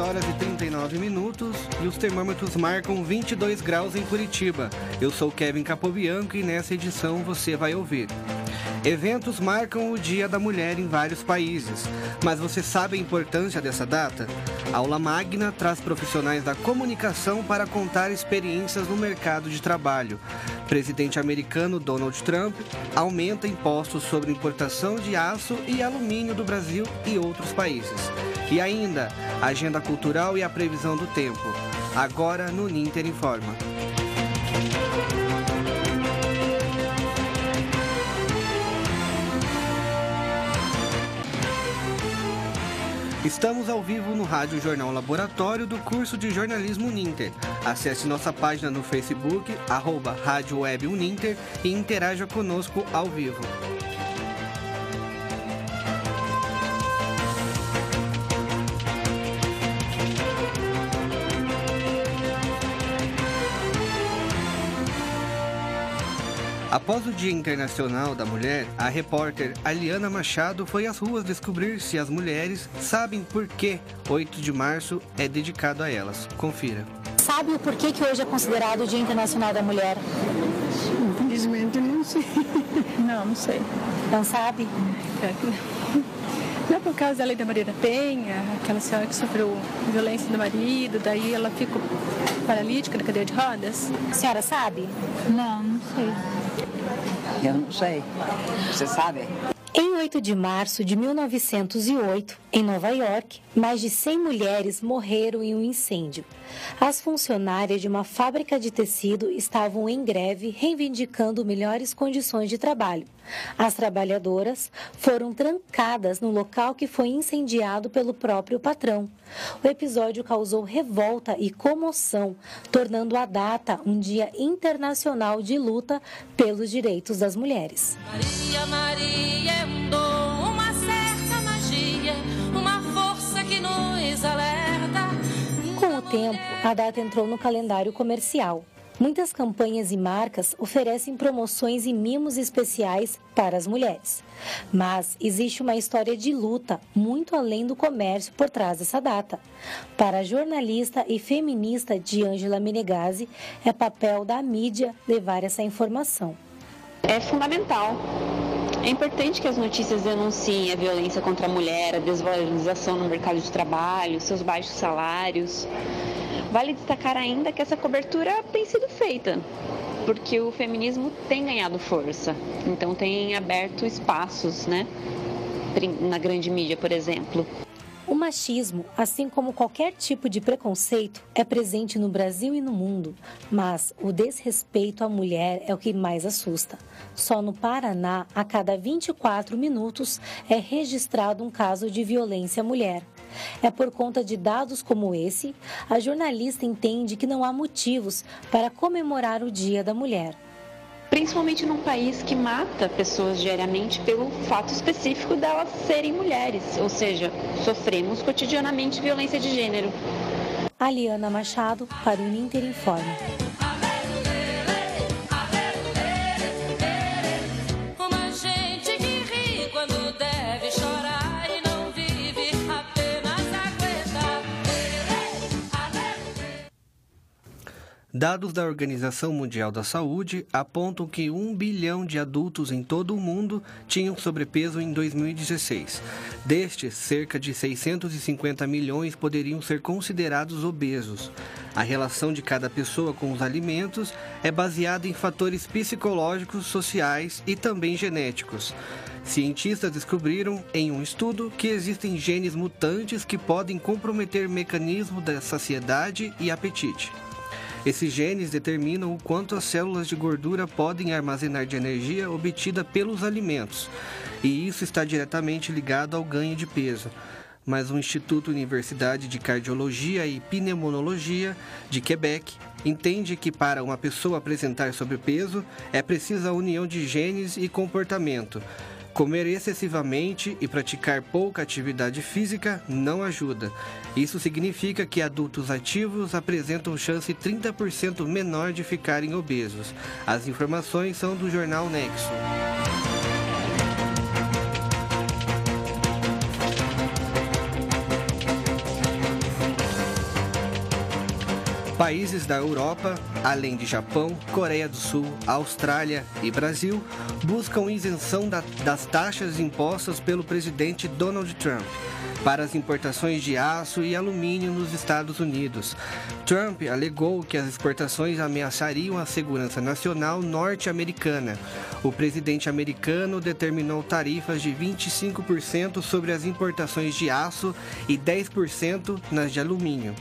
horas e 39 minutos e os termômetros marcam 22 graus em Curitiba. Eu sou Kevin Capobianco e nessa edição você vai ouvir. Eventos marcam o Dia da Mulher em vários países, mas você sabe a importância dessa data? A aula Magna traz profissionais da comunicação para contar experiências no mercado de trabalho. Presidente americano Donald Trump aumenta impostos sobre importação de aço e alumínio do Brasil e outros países. E ainda, agenda cultural e a previsão do tempo. Agora no Ninter Informa. Estamos ao vivo no Rádio Jornal Laboratório do curso de jornalismo Ninter. Acesse nossa página no Facebook, arroba Rádio Web Uninter e interaja conosco ao vivo. Após o Dia Internacional da Mulher, a repórter Aliana Machado foi às ruas descobrir se as mulheres sabem por que 8 de março é dedicado a elas. Confira. Sabe o porquê que hoje é considerado o Dia Internacional da Mulher? Infelizmente não sei. Não, não sei. Não sabe? Não é por causa da lei da Maria da Penha, aquela senhora que sofreu violência do marido, daí ela ficou paralítica na cadeira de rodas. A senhora sabe? Não, não sei. Eu não sei. Você sabe? Em 8 de março de 1908, em Nova York, mais de 100 mulheres morreram em um incêndio. As funcionárias de uma fábrica de tecido estavam em greve reivindicando melhores condições de trabalho. As trabalhadoras foram trancadas no local que foi incendiado pelo próprio patrão. O episódio causou revolta e comoção, tornando a data um dia internacional de luta pelos direitos das mulheres. Maria, Maria é um dom, uma certa magia, uma força que nos alerta. Com o tempo, a data entrou no calendário comercial. Muitas campanhas e marcas oferecem promoções e mimos especiais para as mulheres. Mas existe uma história de luta muito além do comércio por trás dessa data. Para a jornalista e feminista Diângela Menegazzi, é papel da mídia levar essa informação. É fundamental. É importante que as notícias denunciem a violência contra a mulher, a desvalorização no mercado de trabalho, seus baixos salários. Vale destacar ainda que essa cobertura tem sido feita, porque o feminismo tem ganhado força, então tem aberto espaços, né? Na grande mídia, por exemplo. O machismo, assim como qualquer tipo de preconceito, é presente no Brasil e no mundo, mas o desrespeito à mulher é o que mais assusta. Só no Paraná, a cada 24 minutos, é registrado um caso de violência à mulher. É por conta de dados como esse, a jornalista entende que não há motivos para comemorar o Dia da Mulher. Principalmente num país que mata pessoas diariamente pelo fato específico delas serem mulheres, ou seja, sofremos cotidianamente violência de gênero. Aliana Machado, para o Ninter Informe. Dados da Organização Mundial da Saúde apontam que um bilhão de adultos em todo o mundo tinham sobrepeso em 2016. Destes, cerca de 650 milhões poderiam ser considerados obesos. A relação de cada pessoa com os alimentos é baseada em fatores psicológicos, sociais e também genéticos. Cientistas descobriram em um estudo que existem genes mutantes que podem comprometer o mecanismo da saciedade e apetite. Esses genes determinam o quanto as células de gordura podem armazenar de energia obtida pelos alimentos, e isso está diretamente ligado ao ganho de peso. Mas o Instituto Universidade de Cardiologia e Pneumologia de Quebec entende que para uma pessoa apresentar sobrepeso é precisa a união de genes e comportamento. Comer excessivamente e praticar pouca atividade física não ajuda. Isso significa que adultos ativos apresentam chance 30% menor de ficarem obesos. As informações são do jornal Nexo. Países da Europa, além de Japão, Coreia do Sul, Austrália e Brasil, buscam isenção da- das taxas impostas pelo presidente Donald Trump para as importações de aço e alumínio nos Estados Unidos. Trump alegou que as exportações ameaçariam a segurança nacional norte-americana. O presidente americano determinou tarifas de 25% sobre as importações de aço e 10% nas de alumínio.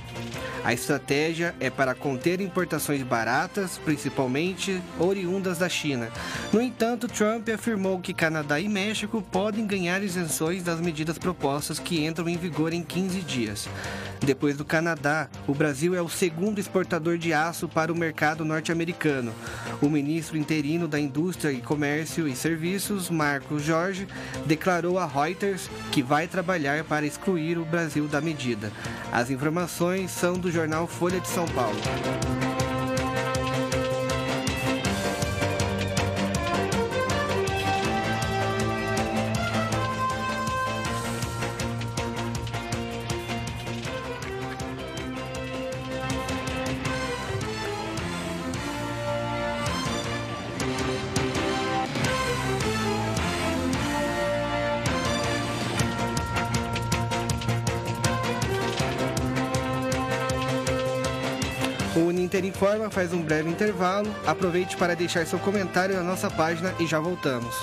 A estratégia é para conter importações baratas, principalmente oriundas da China. No entanto, Trump afirmou que Canadá e México podem ganhar isenções das medidas propostas que entram em vigor em 15 dias. Depois do Canadá, o Brasil é o segundo exportador de aço para o mercado norte-americano. O ministro interino da Indústria e Comércio e Serviços, Marcos Jorge, declarou a Reuters que vai trabalhar para excluir o Brasil da medida. As informações são do jornal Folha de São Paulo. O Uninter Informa faz um breve intervalo. Aproveite para deixar seu comentário na nossa página e já voltamos.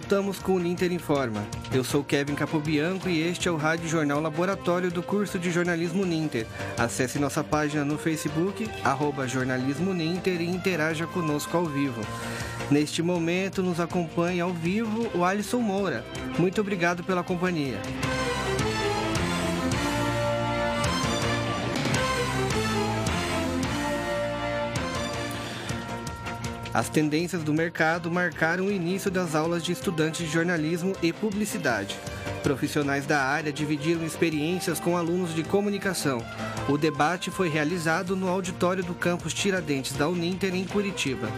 Voltamos com o Ninter Informa. Eu sou Kevin Capobianco e este é o Rádio Jornal Laboratório do curso de Jornalismo Ninter. Acesse nossa página no Facebook, arroba Jornalismo Ninter e interaja conosco ao vivo. Neste momento nos acompanha ao vivo o Alisson Moura. Muito obrigado pela companhia. As tendências do mercado marcaram o início das aulas de estudantes de jornalismo e publicidade. Profissionais da área dividiram experiências com alunos de comunicação. O debate foi realizado no auditório do campus Tiradentes da Uninter, em Curitiba.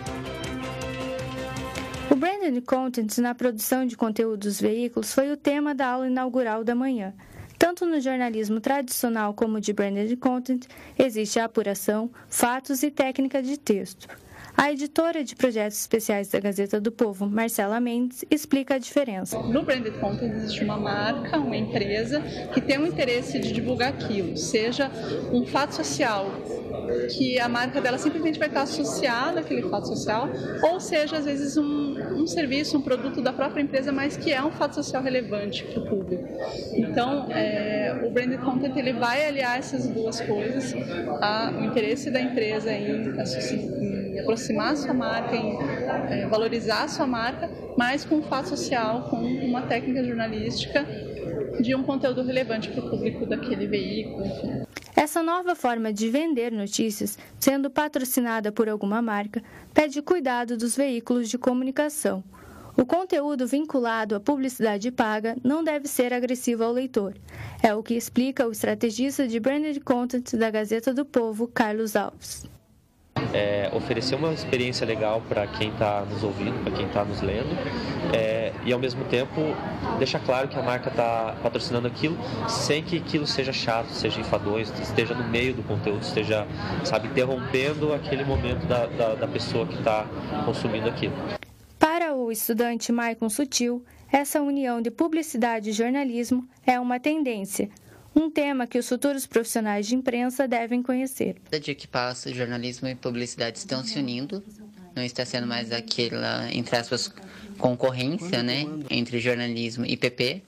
O Branded Content na produção de conteúdos dos veículos foi o tema da aula inaugural da manhã. Tanto no jornalismo tradicional como de Branded Content, existe a apuração, fatos e técnica de texto. A editora de projetos especiais da Gazeta do Povo, Marcela Mendes, explica a diferença. No branded content existe uma marca, uma empresa que tem o interesse de divulgar aquilo, seja um fato social que a marca dela simplesmente vai estar associada àquele fato social, ou seja, às vezes um, um serviço, um produto da própria empresa, mas que é um fato social relevante para o público. Então, é, o branded content ele vai aliar essas duas coisas, o interesse da empresa em, associ- aproximar a sua marca, em é, valorizar a sua marca, mas com um fato social, com uma técnica jornalística de um conteúdo relevante para o público daquele veículo, enfim. Essa nova forma de vender notícias, sendo patrocinada por alguma marca, pede cuidado dos veículos de comunicação. O conteúdo vinculado à publicidade paga não deve ser agressivo ao leitor. É o que explica o estrategista de branded content da Gazeta do Povo, Carlos Alves. É, oferecer uma experiência legal para quem está nos ouvindo, para quem está nos lendo, é, e ao mesmo tempo deixar claro que a marca está patrocinando aquilo sem que aquilo seja chato, seja enfadonho, esteja no meio do conteúdo, esteja, sabe, interrompendo aquele momento da, da, da pessoa que está consumindo aquilo. Para o estudante Maicon Sutil, essa união de publicidade e jornalismo é uma tendência, um tema que os futuros profissionais de imprensa devem conhecer. Cada dia que passa, jornalismo e publicidade estão se unindo. Não está sendo mais aquela, entre aspas, concorrência né, entre jornalismo e PP.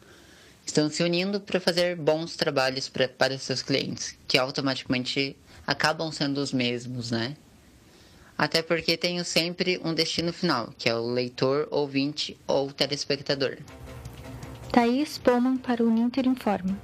Estão se unindo para fazer bons trabalhos pra, para seus clientes, que automaticamente acabam sendo os mesmos, né? Até porque tenho sempre um destino final, que é o leitor, ouvinte ou telespectador. Thaís Poman para o Ninter Informa.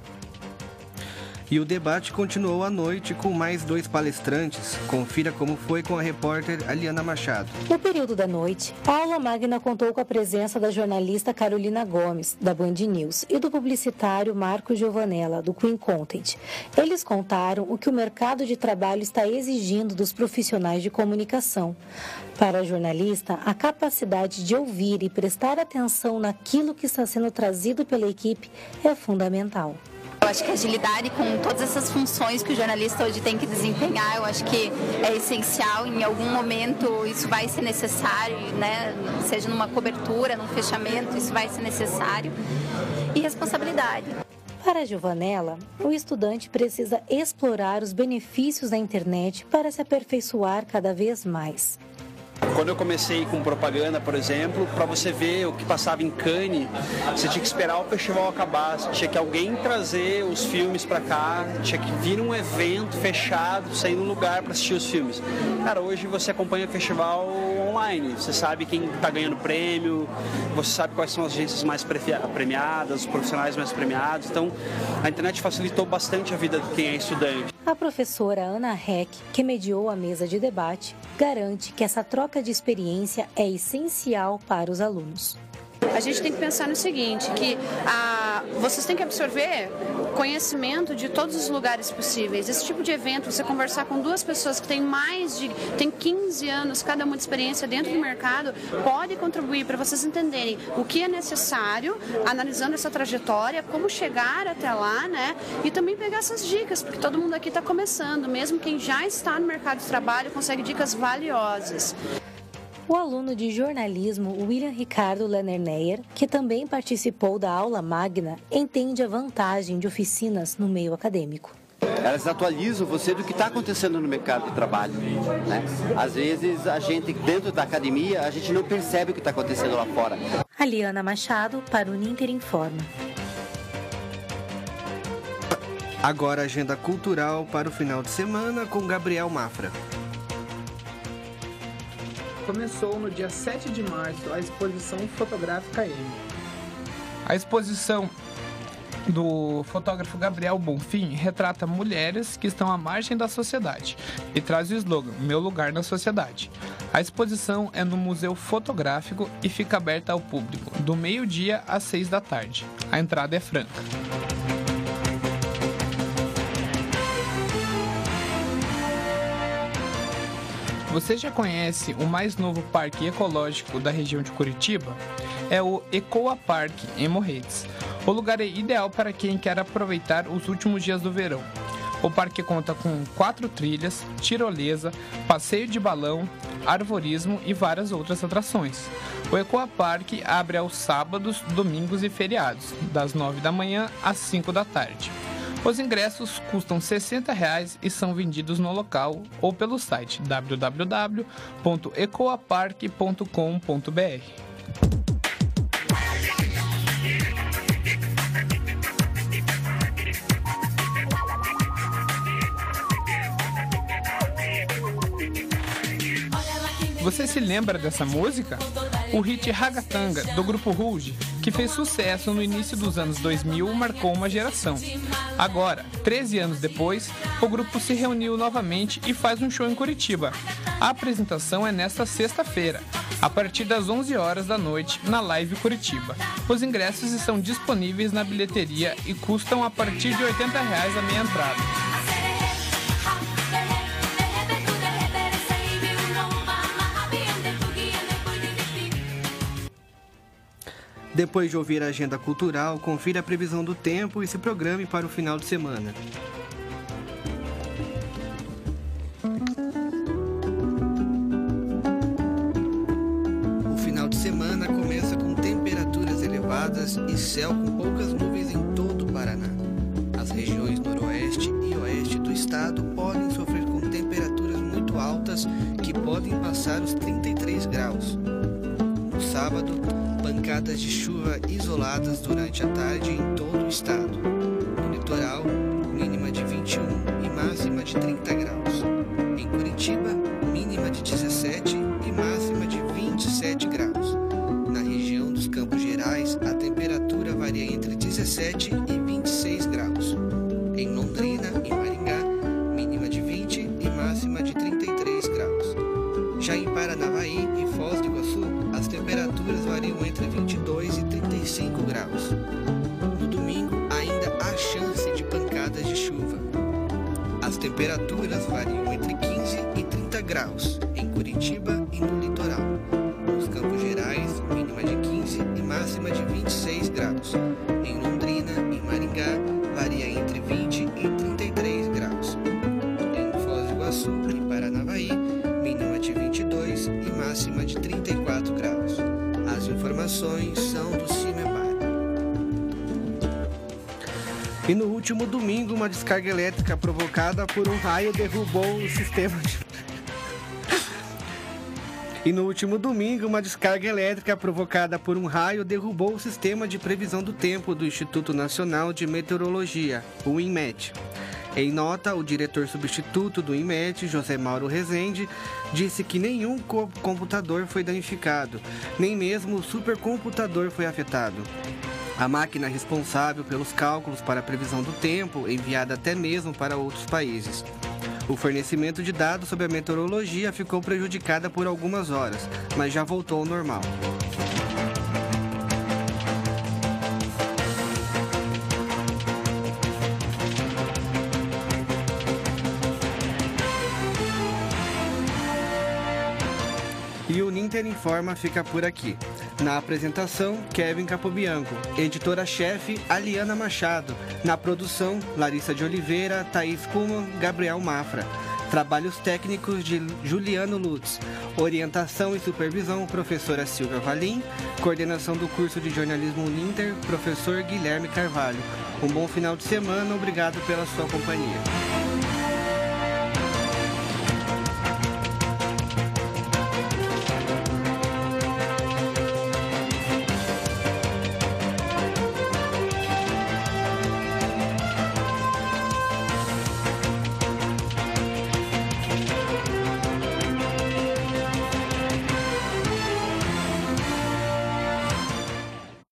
E o debate continuou à noite com mais dois palestrantes. Confira como foi com a repórter Aliana Machado. No período da noite, a aula magna contou com a presença da jornalista Carolina Gomes, da Band News, e do publicitário Marco Giovanella, do Queen Content. Eles contaram o que o mercado de trabalho está exigindo dos profissionais de comunicação. Para a jornalista, a capacidade de ouvir e prestar atenção naquilo que está sendo trazido pela equipe é fundamental. Eu acho que agilidade com todas essas funções que o jornalista hoje tem que desempenhar, eu acho que é essencial. Em algum momento isso vai ser necessário, né? Seja numa cobertura, num fechamento, isso vai ser necessário. E responsabilidade. Para a Giovanella, o estudante precisa explorar os benefícios da internet para se aperfeiçoar cada vez mais. Quando eu comecei com propaganda, por exemplo, para você ver o que passava em Cannes, você tinha que esperar o festival acabar, tinha que alguém trazer os filmes para cá, tinha que vir um evento fechado, sair num lugar para assistir os filmes. Cara, hoje você acompanha o festival online, você sabe quem está ganhando prêmio, você sabe quais são as agências mais premiadas, os profissionais mais premiados. Então, a internet facilitou bastante a vida de quem é estudante. A professora Ana Heck, que mediou a mesa de debate, garante que essa troca de experiência é essencial para os alunos. A gente tem que pensar no seguinte, que a, vocês têm que absorver conhecimento de todos os lugares possíveis. Esse tipo de evento, você conversar com duas pessoas que têm mais de tem 15 anos cada uma de experiência dentro do mercado, pode contribuir para vocês entenderem o que é necessário, analisando essa trajetória, como chegar até lá, né? E também pegar essas dicas, porque todo mundo aqui está começando, mesmo quem já está no mercado de trabalho consegue dicas valiosas. O aluno de jornalismo William Ricardo Lerner que também participou da aula magna, entende a vantagem de oficinas no meio acadêmico. Elas atualizam você do que está acontecendo no mercado de trabalho. Né? Às vezes, a gente, dentro da academia, a gente não percebe o que está acontecendo lá fora. Aliana Machado, para o Ninter Informa. Agora, agenda cultural para o final de semana com Gabriel Mafra começou no dia 7 de março a exposição fotográfica M. A exposição do fotógrafo Gabriel Bonfim retrata mulheres que estão à margem da sociedade e traz o slogan Meu Lugar na Sociedade. A exposição é no Museu Fotográfico e fica aberta ao público do meio-dia às seis da tarde. A entrada é franca. Você já conhece o mais novo parque ecológico da região de Curitiba? É o Ecoa Park, em Morretes. O lugar é ideal para quem quer aproveitar os últimos dias do verão. O parque conta com quatro trilhas, tirolesa, passeio de balão, arvorismo e várias outras atrações. O Ecoa Park abre aos sábados, domingos e feriados, das 9 da manhã às 5 da tarde. Os ingressos custam 60 reais e são vendidos no local ou pelo site www.ecoapark.com.br. Você se lembra dessa música? O hit Ragatanga, do grupo Rouge, que fez sucesso no início dos anos 2000, marcou uma geração. Agora, 13 anos depois, o grupo se reuniu novamente e faz um show em Curitiba. A apresentação é nesta sexta-feira, a partir das 11 horas da noite, na Live Curitiba. Os ingressos estão disponíveis na bilheteria e custam a partir de 80 reais a meia entrada. Depois de ouvir a agenda cultural, confira a previsão do tempo e se programe para o final de semana. O final de semana começa com temperaturas elevadas e céu com poucas nuvens em todo o Paraná. As regiões noroeste e oeste do estado podem sofrer com temperaturas muito altas que podem passar os 33 graus. No sábado, pancadas de chuva isoladas durante a tarde em todo o estado. No litoral, mínima de 21 e máxima de 30 graus. Em Curitiba, mínima de 17 e máxima de 27 graus. Na região dos Campos Gerais, a temperatura varia entre 17 e 26 graus. Em Londrina e Maringá, mínima de 20 e máxima de 33 graus. Já em Paranavaí e Foz do Iguaçu, as temperaturas variam entre 22 e 35 graus. No domingo, ainda há chance de pancadas de chuva. As temperaturas variam entre 15 e 30 graus em Curitiba informações são do Cimepar. E no último domingo, uma descarga elétrica provocada por um raio derrubou o sistema de. E no último domingo, uma descarga elétrica provocada por um raio derrubou o sistema de previsão do tempo do Instituto Nacional de Meteorologia, o INMET. Em nota, o diretor substituto do INMET, José Mauro Rezende, disse que nenhum co- computador foi danificado, nem mesmo o supercomputador foi afetado. A máquina responsável pelos cálculos para a previsão do tempo, enviada até mesmo para outros países. O fornecimento de dados sobre a meteorologia ficou prejudicada por algumas horas, mas já voltou ao normal. E Ninter Informa fica por aqui. Na apresentação, Kevin Capobianco. Editora-chefe, Aliana Machado. Na produção, Larissa de Oliveira, Thaís Kuhlmann, Gabriel Mafra. Trabalhos técnicos de Juliano Lutz. Orientação e supervisão, professora Silvia Valim. Coordenação do curso de jornalismo Ninter, professor Guilherme Carvalho. Um bom final de semana, obrigado pela sua companhia.